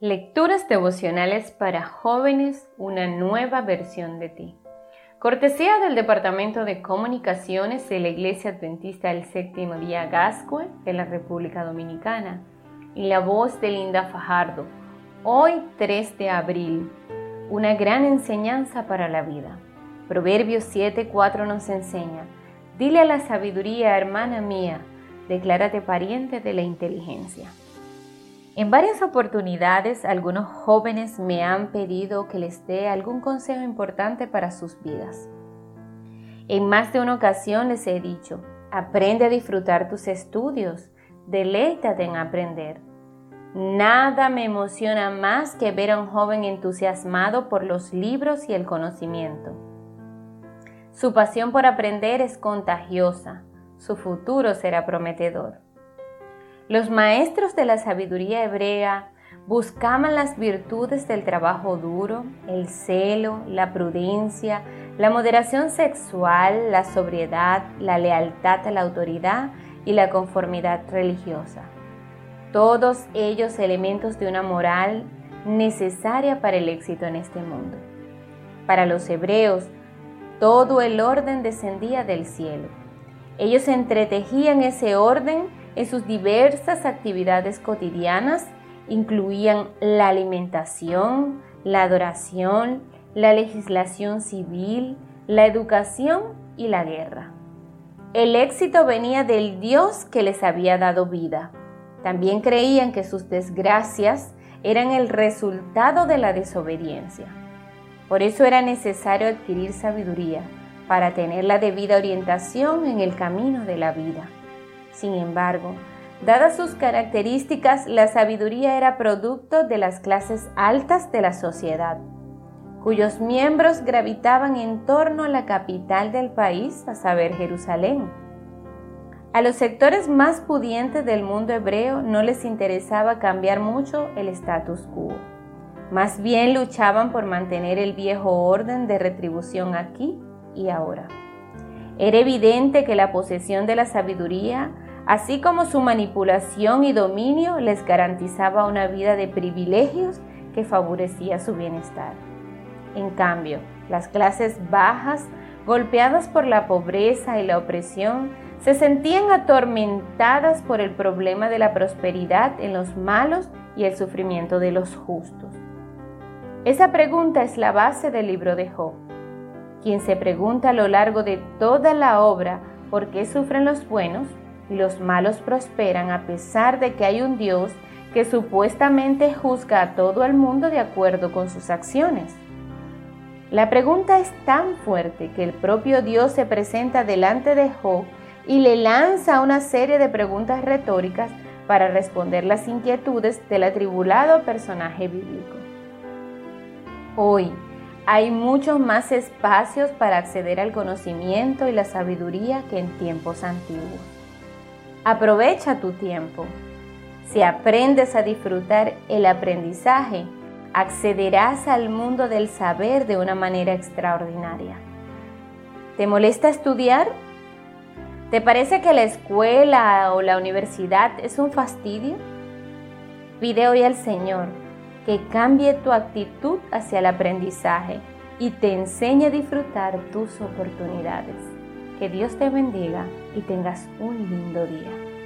Lecturas devocionales para jóvenes, una nueva versión de ti. Cortesía del Departamento de Comunicaciones de la Iglesia Adventista del Séptimo Día Gascue de la República Dominicana y la voz de Linda Fajardo. Hoy 3 de abril, una gran enseñanza para la vida. Proverbios 7:4 nos enseña, dile a la sabiduría, hermana mía, declárate pariente de la inteligencia. En varias oportunidades algunos jóvenes me han pedido que les dé algún consejo importante para sus vidas. En más de una ocasión les he dicho, aprende a disfrutar tus estudios, deleítate en aprender. Nada me emociona más que ver a un joven entusiasmado por los libros y el conocimiento. Su pasión por aprender es contagiosa, su futuro será prometedor. Los maestros de la sabiduría hebrea buscaban las virtudes del trabajo duro, el celo, la prudencia, la moderación sexual, la sobriedad, la lealtad a la autoridad y la conformidad religiosa. Todos ellos elementos de una moral necesaria para el éxito en este mundo. Para los hebreos, todo el orden descendía del cielo. Ellos entretejían ese orden en sus diversas actividades cotidianas incluían la alimentación, la adoración, la legislación civil, la educación y la guerra. El éxito venía del Dios que les había dado vida. También creían que sus desgracias eran el resultado de la desobediencia. Por eso era necesario adquirir sabiduría para tener la debida orientación en el camino de la vida. Sin embargo, dadas sus características, la sabiduría era producto de las clases altas de la sociedad, cuyos miembros gravitaban en torno a la capital del país, a saber, Jerusalén. A los sectores más pudientes del mundo hebreo no les interesaba cambiar mucho el status quo. Más bien luchaban por mantener el viejo orden de retribución aquí y ahora. Era evidente que la posesión de la sabiduría así como su manipulación y dominio les garantizaba una vida de privilegios que favorecía su bienestar. En cambio, las clases bajas, golpeadas por la pobreza y la opresión, se sentían atormentadas por el problema de la prosperidad en los malos y el sufrimiento de los justos. Esa pregunta es la base del libro de Job. Quien se pregunta a lo largo de toda la obra por qué sufren los buenos, los malos prosperan a pesar de que hay un Dios que supuestamente juzga a todo el mundo de acuerdo con sus acciones. La pregunta es tan fuerte que el propio Dios se presenta delante de Job y le lanza una serie de preguntas retóricas para responder las inquietudes del atribulado personaje bíblico. Hoy hay muchos más espacios para acceder al conocimiento y la sabiduría que en tiempos antiguos. Aprovecha tu tiempo. Si aprendes a disfrutar el aprendizaje, accederás al mundo del saber de una manera extraordinaria. ¿Te molesta estudiar? ¿Te parece que la escuela o la universidad es un fastidio? Pide hoy al Señor que cambie tu actitud hacia el aprendizaje y te enseñe a disfrutar tus oportunidades. Que Dios te bendiga y tengas un lindo día.